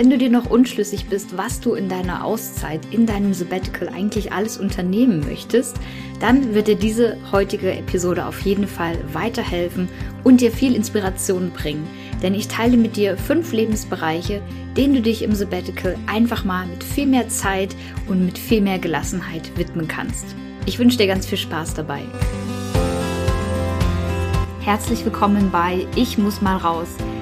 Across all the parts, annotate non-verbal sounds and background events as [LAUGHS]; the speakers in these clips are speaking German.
Wenn du dir noch unschlüssig bist, was du in deiner Auszeit, in deinem Sabbatical eigentlich alles unternehmen möchtest, dann wird dir diese heutige Episode auf jeden Fall weiterhelfen und dir viel Inspiration bringen. Denn ich teile mit dir fünf Lebensbereiche, denen du dich im Sabbatical einfach mal mit viel mehr Zeit und mit viel mehr Gelassenheit widmen kannst. Ich wünsche dir ganz viel Spaß dabei. Herzlich willkommen bei Ich muss mal raus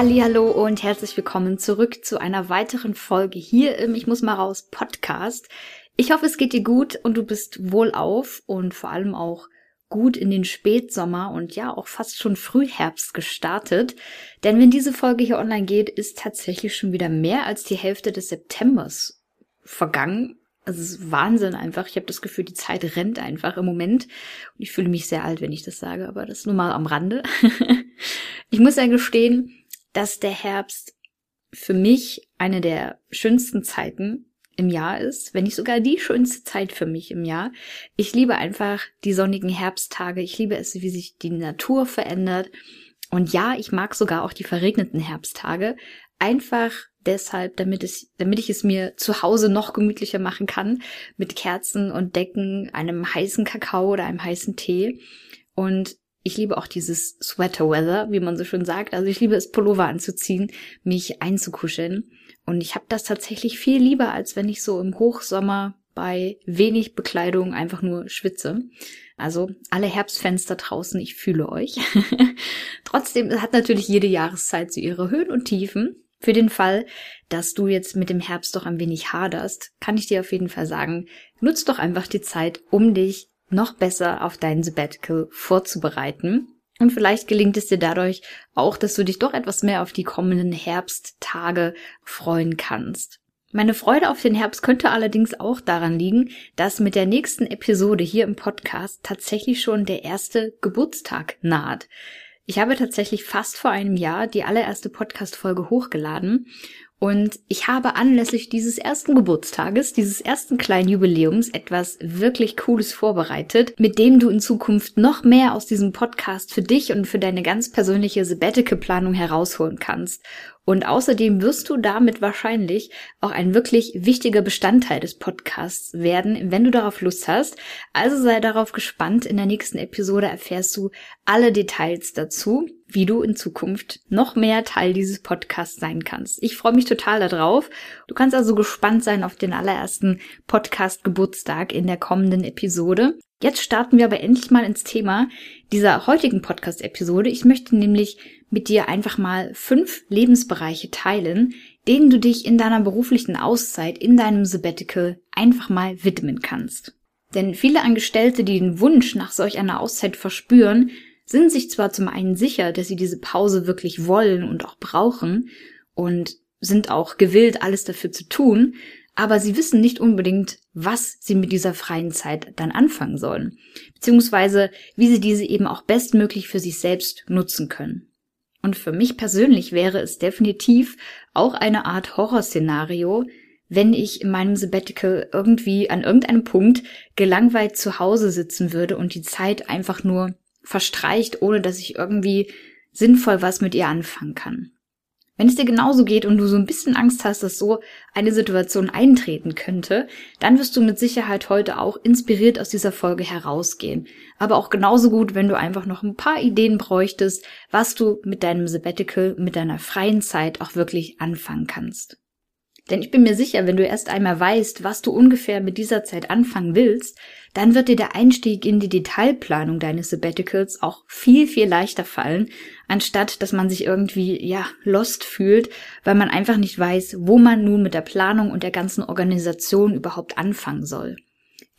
Hallo und herzlich willkommen zurück zu einer weiteren Folge hier im Ich muss mal raus Podcast. Ich hoffe, es geht dir gut und du bist wohlauf und vor allem auch gut in den Spätsommer und ja auch fast schon Frühherbst gestartet. Denn wenn diese Folge hier online geht, ist tatsächlich schon wieder mehr als die Hälfte des Septembers vergangen. Also es ist Wahnsinn einfach. Ich habe das Gefühl, die Zeit rennt einfach im Moment. Und ich fühle mich sehr alt, wenn ich das sage, aber das nur mal am Rande. [LAUGHS] ich muss ja gestehen, dass der Herbst für mich eine der schönsten Zeiten im Jahr ist, wenn nicht sogar die schönste Zeit für mich im Jahr. Ich liebe einfach die sonnigen Herbsttage. Ich liebe es, wie sich die Natur verändert. Und ja, ich mag sogar auch die verregneten Herbsttage. Einfach deshalb, damit es, damit ich es mir zu Hause noch gemütlicher machen kann. Mit Kerzen und Decken, einem heißen Kakao oder einem heißen Tee. Und ich liebe auch dieses Sweater Weather, wie man so schön sagt. Also ich liebe es, Pullover anzuziehen, mich einzukuscheln. Und ich habe das tatsächlich viel lieber, als wenn ich so im Hochsommer bei wenig Bekleidung einfach nur schwitze. Also alle Herbstfenster draußen, ich fühle euch. [LAUGHS] Trotzdem hat natürlich jede Jahreszeit so ihre Höhen und Tiefen. Für den Fall, dass du jetzt mit dem Herbst doch ein wenig haderst, kann ich dir auf jeden Fall sagen, nutz doch einfach die Zeit, um dich noch besser auf dein Sabbatical vorzubereiten. Und vielleicht gelingt es dir dadurch auch, dass du dich doch etwas mehr auf die kommenden Herbsttage freuen kannst. Meine Freude auf den Herbst könnte allerdings auch daran liegen, dass mit der nächsten Episode hier im Podcast tatsächlich schon der erste Geburtstag naht. Ich habe tatsächlich fast vor einem Jahr die allererste Podcast-Folge hochgeladen und ich habe anlässlich dieses ersten Geburtstages, dieses ersten kleinen Jubiläums etwas wirklich Cooles vorbereitet, mit dem du in Zukunft noch mehr aus diesem Podcast für dich und für deine ganz persönliche Sabbatical-Planung herausholen kannst. Und außerdem wirst du damit wahrscheinlich auch ein wirklich wichtiger Bestandteil des Podcasts werden, wenn du darauf Lust hast. Also sei darauf gespannt. In der nächsten Episode erfährst du alle Details dazu, wie du in Zukunft noch mehr Teil dieses Podcasts sein kannst. Ich freue mich total darauf. Du kannst also gespannt sein auf den allerersten Podcast Geburtstag in der kommenden Episode. Jetzt starten wir aber endlich mal ins Thema dieser heutigen Podcast-Episode. Ich möchte nämlich mit dir einfach mal fünf Lebensbereiche teilen, denen du dich in deiner beruflichen Auszeit, in deinem Sabbatical einfach mal widmen kannst. Denn viele Angestellte, die den Wunsch nach solch einer Auszeit verspüren, sind sich zwar zum einen sicher, dass sie diese Pause wirklich wollen und auch brauchen und sind auch gewillt, alles dafür zu tun, aber sie wissen nicht unbedingt, was sie mit dieser freien Zeit dann anfangen sollen, beziehungsweise wie sie diese eben auch bestmöglich für sich selbst nutzen können. Und für mich persönlich wäre es definitiv auch eine Art Horrorszenario, wenn ich in meinem Sabbatical irgendwie an irgendeinem Punkt gelangweilt zu Hause sitzen würde und die Zeit einfach nur verstreicht, ohne dass ich irgendwie sinnvoll was mit ihr anfangen kann. Wenn es dir genauso geht und du so ein bisschen Angst hast, dass so eine Situation eintreten könnte, dann wirst du mit Sicherheit heute auch inspiriert aus dieser Folge herausgehen. Aber auch genauso gut, wenn du einfach noch ein paar Ideen bräuchtest, was du mit deinem Sabbatical, mit deiner freien Zeit auch wirklich anfangen kannst. Denn ich bin mir sicher, wenn du erst einmal weißt, was du ungefähr mit dieser Zeit anfangen willst, dann wird dir der Einstieg in die Detailplanung deines Sabbaticals auch viel, viel leichter fallen, anstatt dass man sich irgendwie, ja, lost fühlt, weil man einfach nicht weiß, wo man nun mit der Planung und der ganzen Organisation überhaupt anfangen soll.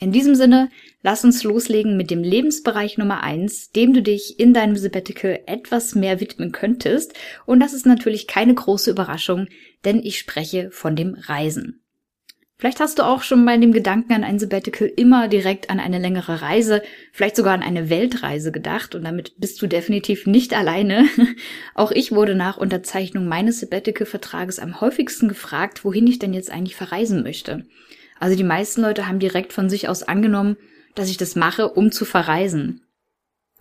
In diesem Sinne, lass uns loslegen mit dem Lebensbereich Nummer eins, dem du dich in deinem Sabbatical etwas mehr widmen könntest. Und das ist natürlich keine große Überraschung, denn ich spreche von dem Reisen. Vielleicht hast du auch schon bei dem Gedanken an ein Sabbatical immer direkt an eine längere Reise, vielleicht sogar an eine Weltreise gedacht und damit bist du definitiv nicht alleine. [LAUGHS] auch ich wurde nach Unterzeichnung meines Sabbatical-Vertrages am häufigsten gefragt, wohin ich denn jetzt eigentlich verreisen möchte. Also die meisten Leute haben direkt von sich aus angenommen, dass ich das mache, um zu verreisen.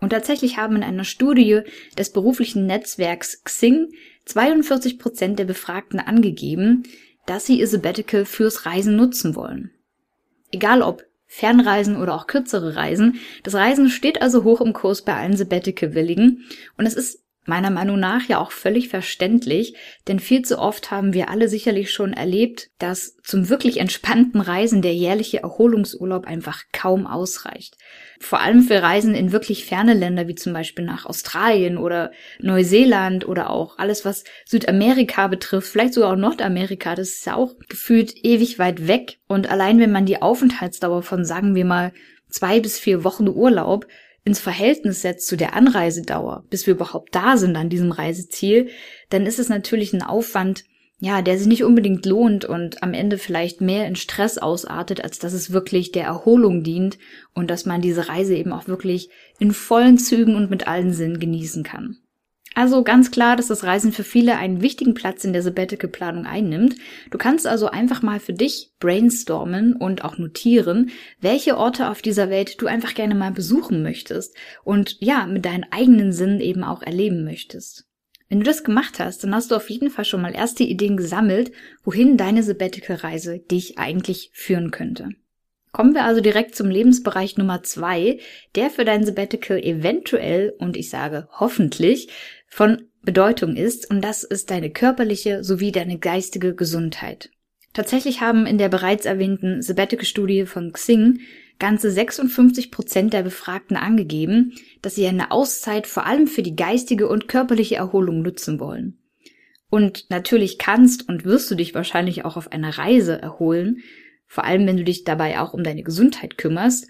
Und tatsächlich haben in einer Studie des beruflichen Netzwerks Xing 42 Prozent der Befragten angegeben, dass sie ihr Sabbatical fürs Reisen nutzen wollen. Egal ob Fernreisen oder auch kürzere Reisen, das Reisen steht also hoch im Kurs bei allen Sabbatical-Willigen und es ist meiner Meinung nach ja auch völlig verständlich, denn viel zu oft haben wir alle sicherlich schon erlebt, dass zum wirklich entspannten Reisen der jährliche Erholungsurlaub einfach kaum ausreicht. Vor allem für Reisen in wirklich ferne Länder wie zum Beispiel nach Australien oder Neuseeland oder auch alles, was Südamerika betrifft, vielleicht sogar auch Nordamerika, das ist ja auch gefühlt ewig weit weg. Und allein wenn man die Aufenthaltsdauer von, sagen wir mal, zwei bis vier Wochen Urlaub ins Verhältnis setzt zu der Anreisedauer, bis wir überhaupt da sind an diesem Reiseziel, dann ist es natürlich ein Aufwand, ja, der sich nicht unbedingt lohnt und am Ende vielleicht mehr in Stress ausartet, als dass es wirklich der Erholung dient und dass man diese Reise eben auch wirklich in vollen Zügen und mit allen Sinnen genießen kann. Also ganz klar, dass das Reisen für viele einen wichtigen Platz in der Sabbatical-Planung einnimmt. Du kannst also einfach mal für dich brainstormen und auch notieren, welche Orte auf dieser Welt du einfach gerne mal besuchen möchtest und ja, mit deinen eigenen Sinnen eben auch erleben möchtest. Wenn du das gemacht hast, dann hast du auf jeden Fall schon mal erste Ideen gesammelt, wohin deine Sabbatical-Reise dich eigentlich führen könnte. Kommen wir also direkt zum Lebensbereich Nummer zwei, der für dein Sabbatical eventuell und ich sage hoffentlich von Bedeutung ist, und das ist deine körperliche sowie deine geistige Gesundheit. Tatsächlich haben in der bereits erwähnten Sabbatical-Studie von Xing ganze 56 Prozent der Befragten angegeben, dass sie eine Auszeit vor allem für die geistige und körperliche Erholung nutzen wollen. Und natürlich kannst und wirst du dich wahrscheinlich auch auf einer Reise erholen, vor allem wenn du dich dabei auch um deine Gesundheit kümmerst,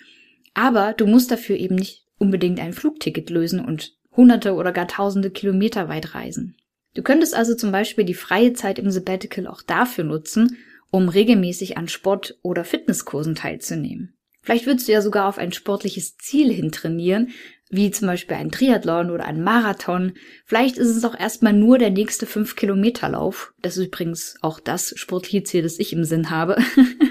aber du musst dafür eben nicht unbedingt ein Flugticket lösen und hunderte oder gar tausende Kilometer weit reisen. Du könntest also zum Beispiel die freie Zeit im Sabbatical auch dafür nutzen, um regelmäßig an Sport- oder Fitnesskursen teilzunehmen. Vielleicht würdest du ja sogar auf ein sportliches Ziel hin trainieren, wie zum Beispiel ein Triathlon oder ein Marathon. Vielleicht ist es auch erstmal nur der nächste 5-Kilometer-Lauf. Das ist übrigens auch das sportliche Ziel, das ich im Sinn habe.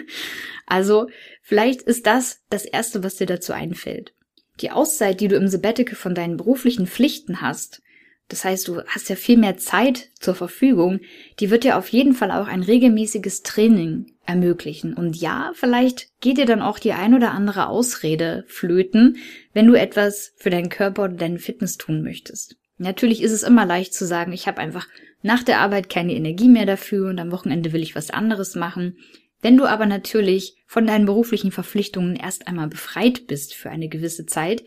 [LAUGHS] also, vielleicht ist das das Erste, was dir dazu einfällt. Die Auszeit, die du im Sabbatical von deinen beruflichen Pflichten hast, das heißt, du hast ja viel mehr Zeit zur Verfügung, die wird dir auf jeden Fall auch ein regelmäßiges Training ermöglichen. Und ja, vielleicht geht dir dann auch die ein oder andere Ausrede flöten, wenn du etwas für deinen Körper oder deine Fitness tun möchtest. Natürlich ist es immer leicht zu sagen, ich habe einfach nach der Arbeit keine Energie mehr dafür und am Wochenende will ich was anderes machen. Wenn du aber natürlich von deinen beruflichen Verpflichtungen erst einmal befreit bist für eine gewisse Zeit,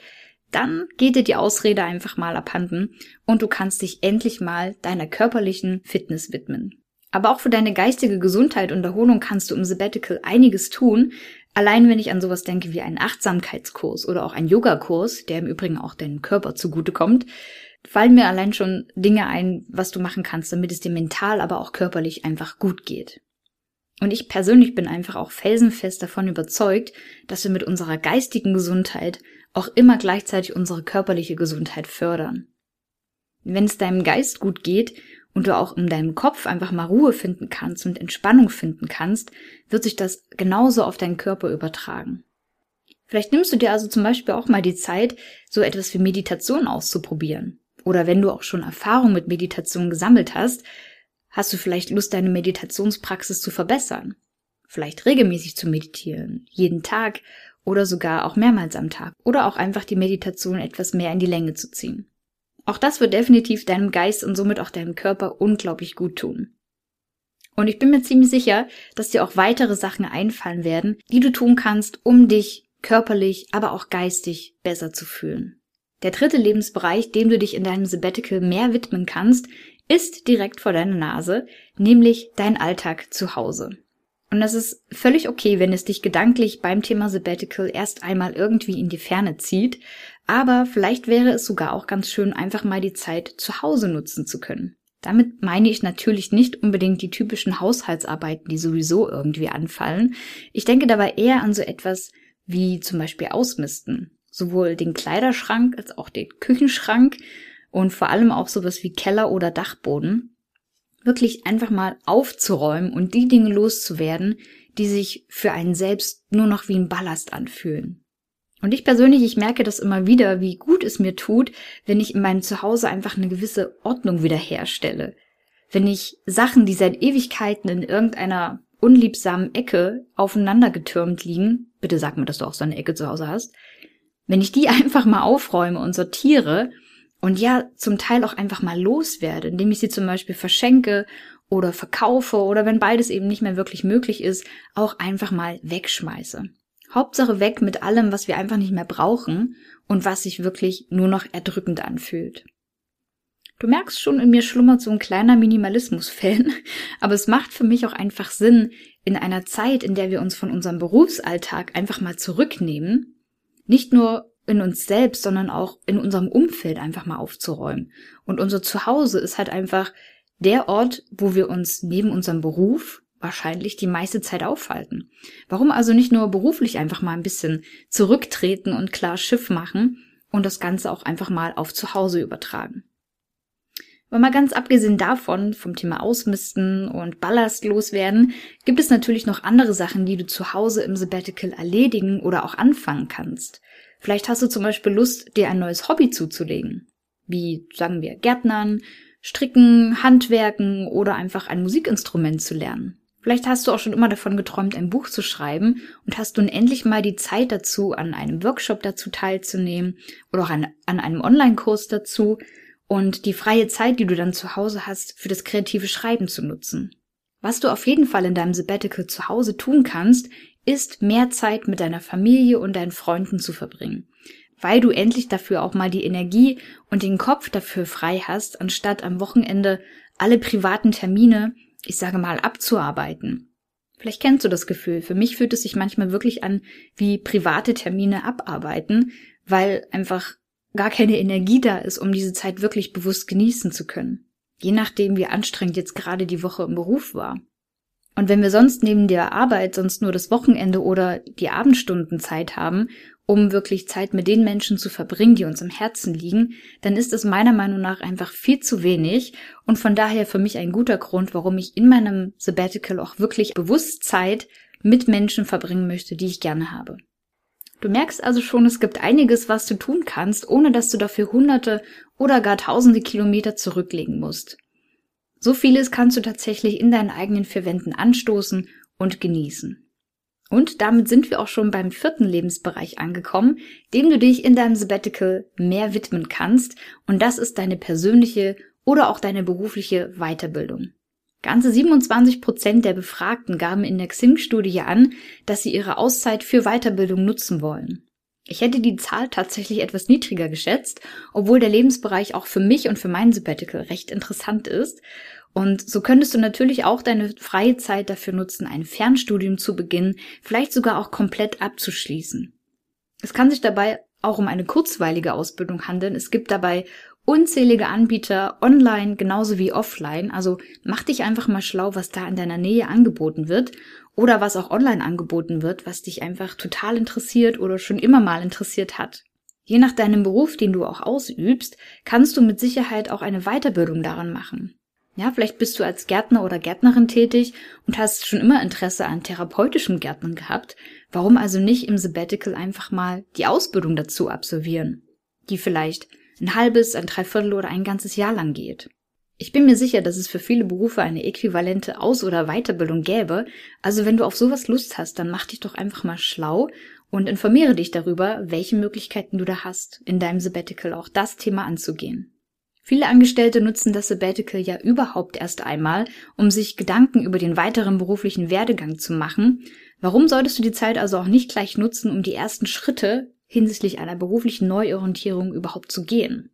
dann geht dir die Ausrede einfach mal abhanden und du kannst dich endlich mal deiner körperlichen Fitness widmen. Aber auch für deine geistige Gesundheit und Erholung kannst du im Sabbatical einiges tun. Allein wenn ich an sowas denke wie einen Achtsamkeitskurs oder auch einen Yogakurs, der im Übrigen auch deinem Körper zugutekommt, fallen mir allein schon Dinge ein, was du machen kannst, damit es dir mental, aber auch körperlich einfach gut geht. Und ich persönlich bin einfach auch felsenfest davon überzeugt, dass wir mit unserer geistigen Gesundheit auch immer gleichzeitig unsere körperliche Gesundheit fördern. Wenn es deinem Geist gut geht und du auch in deinem Kopf einfach mal Ruhe finden kannst und Entspannung finden kannst, wird sich das genauso auf deinen Körper übertragen. Vielleicht nimmst du dir also zum Beispiel auch mal die Zeit, so etwas wie Meditation auszuprobieren. Oder wenn du auch schon Erfahrung mit Meditation gesammelt hast, Hast du vielleicht Lust, deine Meditationspraxis zu verbessern? Vielleicht regelmäßig zu meditieren, jeden Tag oder sogar auch mehrmals am Tag oder auch einfach die Meditation etwas mehr in die Länge zu ziehen. Auch das wird definitiv deinem Geist und somit auch deinem Körper unglaublich gut tun. Und ich bin mir ziemlich sicher, dass dir auch weitere Sachen einfallen werden, die du tun kannst, um dich körperlich, aber auch geistig besser zu fühlen. Der dritte Lebensbereich, dem du dich in deinem Sabbatical mehr widmen kannst, ist direkt vor deiner Nase, nämlich dein Alltag zu Hause. Und das ist völlig okay, wenn es dich gedanklich beim Thema Sabbatical erst einmal irgendwie in die Ferne zieht. Aber vielleicht wäre es sogar auch ganz schön, einfach mal die Zeit zu Hause nutzen zu können. Damit meine ich natürlich nicht unbedingt die typischen Haushaltsarbeiten, die sowieso irgendwie anfallen. Ich denke dabei eher an so etwas wie zum Beispiel Ausmisten. Sowohl den Kleiderschrank als auch den Küchenschrank und vor allem auch sowas wie Keller oder Dachboden wirklich einfach mal aufzuräumen und die Dinge loszuwerden, die sich für einen selbst nur noch wie ein Ballast anfühlen. Und ich persönlich, ich merke das immer wieder, wie gut es mir tut, wenn ich in meinem Zuhause einfach eine gewisse Ordnung wiederherstelle. Wenn ich Sachen, die seit Ewigkeiten in irgendeiner unliebsamen Ecke aufeinander getürmt liegen, bitte sag mir, dass du auch so eine Ecke zu Hause hast, wenn ich die [LAUGHS] einfach mal aufräume und sortiere und ja, zum Teil auch einfach mal loswerde, indem ich sie zum Beispiel verschenke oder verkaufe oder wenn beides eben nicht mehr wirklich möglich ist, auch einfach mal wegschmeiße. Hauptsache weg mit allem, was wir einfach nicht mehr brauchen und was sich wirklich nur noch erdrückend anfühlt. Du merkst schon, in mir schlummert so ein kleiner Minimalismus-Fan, [LAUGHS] aber es macht für mich auch einfach Sinn, in einer Zeit, in der wir uns von unserem Berufsalltag einfach mal zurücknehmen, nicht nur in uns selbst, sondern auch in unserem Umfeld einfach mal aufzuräumen. Und unser Zuhause ist halt einfach der Ort, wo wir uns neben unserem Beruf wahrscheinlich die meiste Zeit aufhalten. Warum also nicht nur beruflich einfach mal ein bisschen zurücktreten und klar Schiff machen und das Ganze auch einfach mal auf Zuhause übertragen? Aber mal ganz abgesehen davon, vom Thema Ausmisten und Ballast loswerden, gibt es natürlich noch andere Sachen, die du zu Hause im Sabbatical erledigen oder auch anfangen kannst. Vielleicht hast du zum Beispiel Lust, dir ein neues Hobby zuzulegen. Wie, sagen wir, Gärtnern, Stricken, Handwerken oder einfach ein Musikinstrument zu lernen. Vielleicht hast du auch schon immer davon geträumt, ein Buch zu schreiben und hast nun endlich mal die Zeit dazu, an einem Workshop dazu teilzunehmen oder auch an, an einem Online-Kurs dazu und die freie Zeit, die du dann zu Hause hast, für das kreative Schreiben zu nutzen. Was du auf jeden Fall in deinem Sabbatical zu Hause tun kannst, ist, mehr Zeit mit deiner Familie und deinen Freunden zu verbringen, weil du endlich dafür auch mal die Energie und den Kopf dafür frei hast, anstatt am Wochenende alle privaten Termine, ich sage mal, abzuarbeiten. Vielleicht kennst du das Gefühl. Für mich fühlt es sich manchmal wirklich an wie private Termine abarbeiten, weil einfach gar keine Energie da ist, um diese Zeit wirklich bewusst genießen zu können. Je nachdem, wie anstrengend jetzt gerade die Woche im Beruf war. Und wenn wir sonst neben der Arbeit sonst nur das Wochenende oder die Abendstunden Zeit haben, um wirklich Zeit mit den Menschen zu verbringen, die uns im Herzen liegen, dann ist es meiner Meinung nach einfach viel zu wenig und von daher für mich ein guter Grund, warum ich in meinem Sabbatical auch wirklich bewusst Zeit mit Menschen verbringen möchte, die ich gerne habe. Du merkst also schon, es gibt einiges, was du tun kannst, ohne dass du dafür hunderte oder gar tausende Kilometer zurücklegen musst. So vieles kannst du tatsächlich in deinen eigenen vier Wänden anstoßen und genießen. Und damit sind wir auch schon beim vierten Lebensbereich angekommen, dem du dich in deinem Sabbatical mehr widmen kannst, und das ist deine persönliche oder auch deine berufliche Weiterbildung. Ganze 27 Prozent der Befragten gaben in der Xing-Studie an, dass sie ihre Auszeit für Weiterbildung nutzen wollen. Ich hätte die Zahl tatsächlich etwas niedriger geschätzt, obwohl der Lebensbereich auch für mich und für mein Sabbatical recht interessant ist. Und so könntest du natürlich auch deine freie Zeit dafür nutzen, ein Fernstudium zu beginnen, vielleicht sogar auch komplett abzuschließen. Es kann sich dabei auch um eine kurzweilige Ausbildung handeln. Es gibt dabei unzählige Anbieter online genauso wie offline. Also mach dich einfach mal schlau, was da in deiner Nähe angeboten wird oder was auch online angeboten wird, was dich einfach total interessiert oder schon immer mal interessiert hat. Je nach deinem Beruf, den du auch ausübst, kannst du mit Sicherheit auch eine Weiterbildung daran machen. Ja, vielleicht bist du als Gärtner oder Gärtnerin tätig und hast schon immer Interesse an therapeutischem Gärtnern gehabt. Warum also nicht im Sabbatical einfach mal die Ausbildung dazu absolvieren, die vielleicht ein halbes, ein Dreiviertel oder ein ganzes Jahr lang geht? Ich bin mir sicher, dass es für viele Berufe eine äquivalente Aus- oder Weiterbildung gäbe. Also wenn du auf sowas Lust hast, dann mach dich doch einfach mal schlau und informiere dich darüber, welche Möglichkeiten du da hast, in deinem Sabbatical auch das Thema anzugehen. Viele Angestellte nutzen das Sabbatical ja überhaupt erst einmal, um sich Gedanken über den weiteren beruflichen Werdegang zu machen. Warum solltest du die Zeit also auch nicht gleich nutzen, um die ersten Schritte hinsichtlich einer beruflichen Neuorientierung überhaupt zu gehen?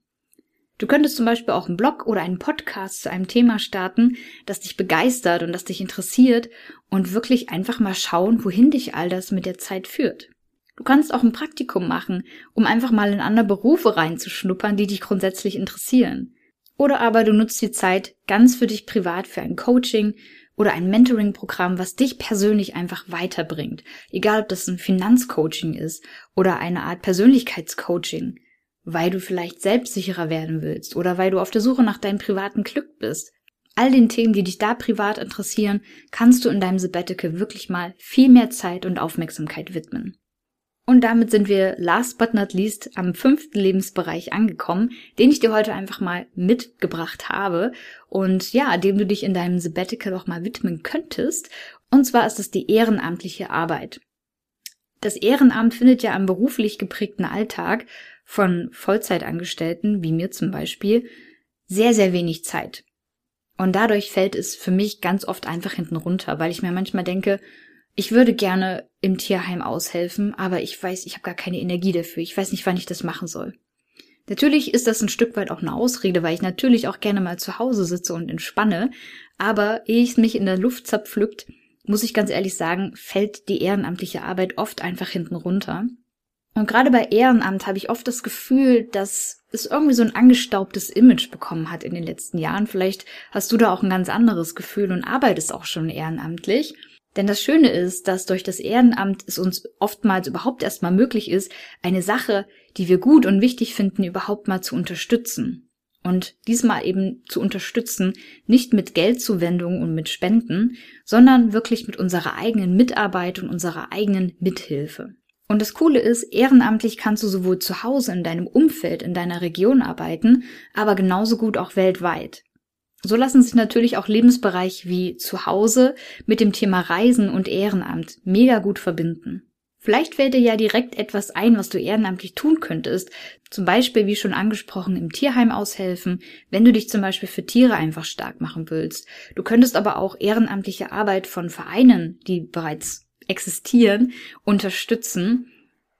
Du könntest zum Beispiel auch einen Blog oder einen Podcast zu einem Thema starten, das dich begeistert und das dich interessiert und wirklich einfach mal schauen, wohin dich all das mit der Zeit führt. Du kannst auch ein Praktikum machen, um einfach mal in andere Berufe reinzuschnuppern, die dich grundsätzlich interessieren. Oder aber du nutzt die Zeit ganz für dich privat für ein Coaching oder ein Mentoring-Programm, was dich persönlich einfach weiterbringt. Egal, ob das ein Finanzcoaching ist oder eine Art Persönlichkeitscoaching, weil du vielleicht selbstsicherer werden willst oder weil du auf der Suche nach deinem privaten Glück bist. All den Themen, die dich da privat interessieren, kannst du in deinem Sabbatical wirklich mal viel mehr Zeit und Aufmerksamkeit widmen. Und damit sind wir last but not least am fünften Lebensbereich angekommen, den ich dir heute einfach mal mitgebracht habe und ja, dem du dich in deinem Sabbatical auch mal widmen könntest. Und zwar ist es die ehrenamtliche Arbeit. Das Ehrenamt findet ja am beruflich geprägten Alltag von Vollzeitangestellten, wie mir zum Beispiel, sehr, sehr wenig Zeit. Und dadurch fällt es für mich ganz oft einfach hinten runter, weil ich mir manchmal denke, ich würde gerne im Tierheim aushelfen, aber ich weiß, ich habe gar keine Energie dafür. Ich weiß nicht, wann ich das machen soll. Natürlich ist das ein Stück weit auch eine Ausrede, weil ich natürlich auch gerne mal zu Hause sitze und entspanne, aber ehe es mich in der Luft zerpflückt, muss ich ganz ehrlich sagen, fällt die ehrenamtliche Arbeit oft einfach hinten runter. Und gerade bei Ehrenamt habe ich oft das Gefühl, dass es irgendwie so ein angestaubtes Image bekommen hat in den letzten Jahren. Vielleicht hast du da auch ein ganz anderes Gefühl und arbeitest auch schon ehrenamtlich. Denn das Schöne ist, dass durch das Ehrenamt es uns oftmals überhaupt erstmal möglich ist, eine Sache, die wir gut und wichtig finden, überhaupt mal zu unterstützen. Und diesmal eben zu unterstützen, nicht mit Geldzuwendungen und mit Spenden, sondern wirklich mit unserer eigenen Mitarbeit und unserer eigenen Mithilfe. Und das Coole ist, ehrenamtlich kannst du sowohl zu Hause in deinem Umfeld, in deiner Region arbeiten, aber genauso gut auch weltweit. So lassen sich natürlich auch Lebensbereiche wie zu Hause mit dem Thema Reisen und Ehrenamt mega gut verbinden. Vielleicht fällt dir ja direkt etwas ein, was du ehrenamtlich tun könntest. Zum Beispiel, wie schon angesprochen, im Tierheim aushelfen, wenn du dich zum Beispiel für Tiere einfach stark machen willst. Du könntest aber auch ehrenamtliche Arbeit von Vereinen, die bereits existieren, unterstützen.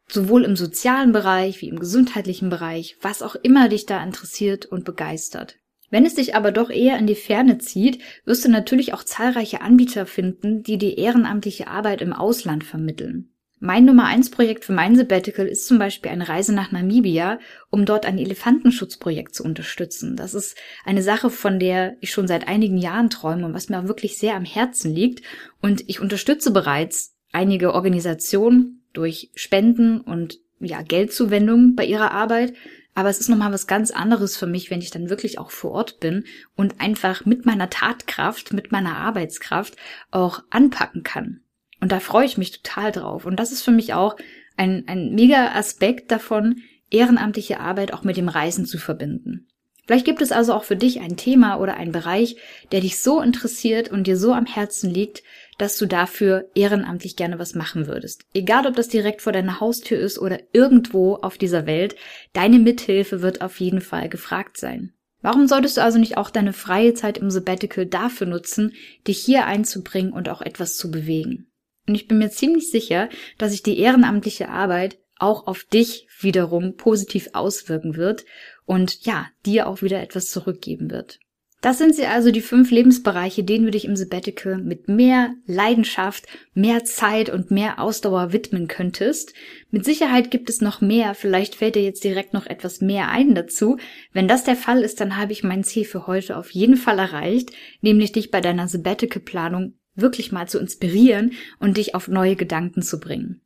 Sowohl im sozialen Bereich wie im gesundheitlichen Bereich, was auch immer dich da interessiert und begeistert. Wenn es dich aber doch eher in die Ferne zieht, wirst du natürlich auch zahlreiche Anbieter finden, die die ehrenamtliche Arbeit im Ausland vermitteln. Mein Nummer eins Projekt für mein Sabbatical ist zum Beispiel eine Reise nach Namibia, um dort ein Elefantenschutzprojekt zu unterstützen. Das ist eine Sache, von der ich schon seit einigen Jahren träume und was mir wirklich sehr am Herzen liegt. Und ich unterstütze bereits einige Organisationen durch Spenden und ja, Geldzuwendungen bei ihrer Arbeit. Aber es ist nochmal was ganz anderes für mich, wenn ich dann wirklich auch vor Ort bin und einfach mit meiner Tatkraft, mit meiner Arbeitskraft auch anpacken kann. Und da freue ich mich total drauf. Und das ist für mich auch ein, ein mega Aspekt davon, ehrenamtliche Arbeit auch mit dem Reisen zu verbinden. Vielleicht gibt es also auch für dich ein Thema oder ein Bereich, der dich so interessiert und dir so am Herzen liegt, dass du dafür ehrenamtlich gerne was machen würdest. Egal, ob das direkt vor deiner Haustür ist oder irgendwo auf dieser Welt, deine Mithilfe wird auf jeden Fall gefragt sein. Warum solltest du also nicht auch deine freie Zeit im Sabbatical dafür nutzen, dich hier einzubringen und auch etwas zu bewegen? Und ich bin mir ziemlich sicher, dass sich die ehrenamtliche Arbeit auch auf dich wiederum positiv auswirken wird und ja, dir auch wieder etwas zurückgeben wird. Das sind sie also die fünf Lebensbereiche, denen du dich im Sabbatical mit mehr Leidenschaft, mehr Zeit und mehr Ausdauer widmen könntest. Mit Sicherheit gibt es noch mehr, vielleicht fällt dir jetzt direkt noch etwas mehr ein dazu. Wenn das der Fall ist, dann habe ich mein Ziel für heute auf jeden Fall erreicht, nämlich dich bei deiner Sabbatical-Planung wirklich mal zu inspirieren und dich auf neue Gedanken zu bringen.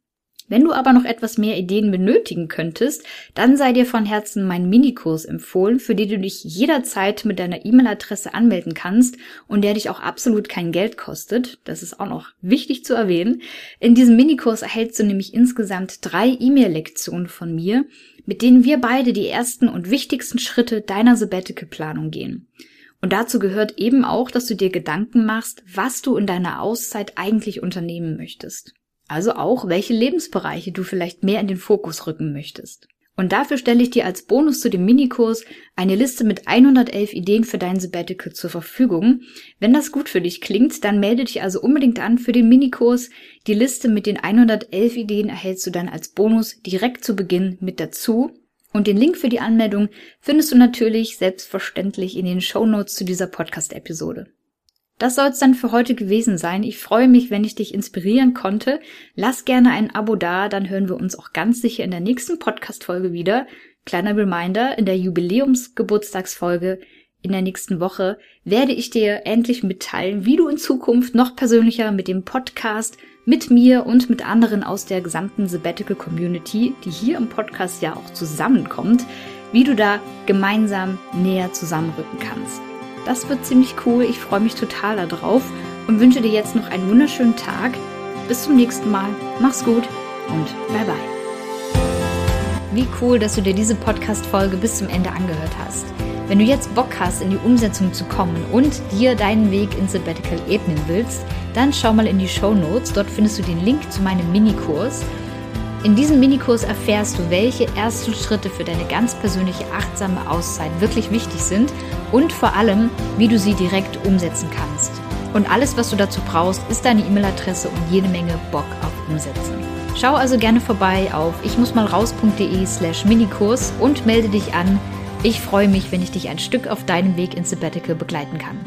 Wenn du aber noch etwas mehr Ideen benötigen könntest, dann sei dir von Herzen mein Minikurs empfohlen, für den du dich jederzeit mit deiner E-Mail-Adresse anmelden kannst und der dich auch absolut kein Geld kostet. Das ist auch noch wichtig zu erwähnen. In diesem Minikurs erhältst du nämlich insgesamt drei E-Mail-Lektionen von mir, mit denen wir beide die ersten und wichtigsten Schritte deiner Sabbatical-Planung gehen. Und dazu gehört eben auch, dass du dir Gedanken machst, was du in deiner Auszeit eigentlich unternehmen möchtest. Also auch, welche Lebensbereiche du vielleicht mehr in den Fokus rücken möchtest. Und dafür stelle ich dir als Bonus zu dem Minikurs eine Liste mit 111 Ideen für dein Sabbatical zur Verfügung. Wenn das gut für dich klingt, dann melde dich also unbedingt an für den Minikurs. Die Liste mit den 111 Ideen erhältst du dann als Bonus direkt zu Beginn mit dazu. Und den Link für die Anmeldung findest du natürlich selbstverständlich in den Show Notes zu dieser Podcast-Episode. Das soll es dann für heute gewesen sein. Ich freue mich, wenn ich dich inspirieren konnte. Lass gerne ein Abo da, dann hören wir uns auch ganz sicher in der nächsten Podcast-Folge wieder. Kleiner Reminder, in der Jubiläumsgeburtstagsfolge in der nächsten Woche werde ich dir endlich mitteilen, wie du in Zukunft noch persönlicher mit dem Podcast, mit mir und mit anderen aus der gesamten Sabbatical Community, die hier im Podcast ja auch zusammenkommt, wie du da gemeinsam näher zusammenrücken kannst. Das wird ziemlich cool, ich freue mich total darauf und wünsche dir jetzt noch einen wunderschönen Tag. Bis zum nächsten Mal, mach's gut und bye bye. Wie cool, dass du dir diese Podcast-Folge bis zum Ende angehört hast. Wenn du jetzt Bock hast, in die Umsetzung zu kommen und dir deinen Weg ins Sabbatical ebnen willst, dann schau mal in die Show Notes. Dort findest du den Link zu meinem Minikurs. In diesem Minikurs erfährst du, welche ersten Schritte für deine ganz persönliche achtsame Auszeit wirklich wichtig sind und vor allem, wie du sie direkt umsetzen kannst. Und alles, was du dazu brauchst, ist deine E-Mail-Adresse und jede Menge Bock auf Umsetzen. Schau also gerne vorbei auf ichmussmalraus.de slash Minikurs und melde dich an. Ich freue mich, wenn ich dich ein Stück auf deinem Weg ins Sabbatical begleiten kann.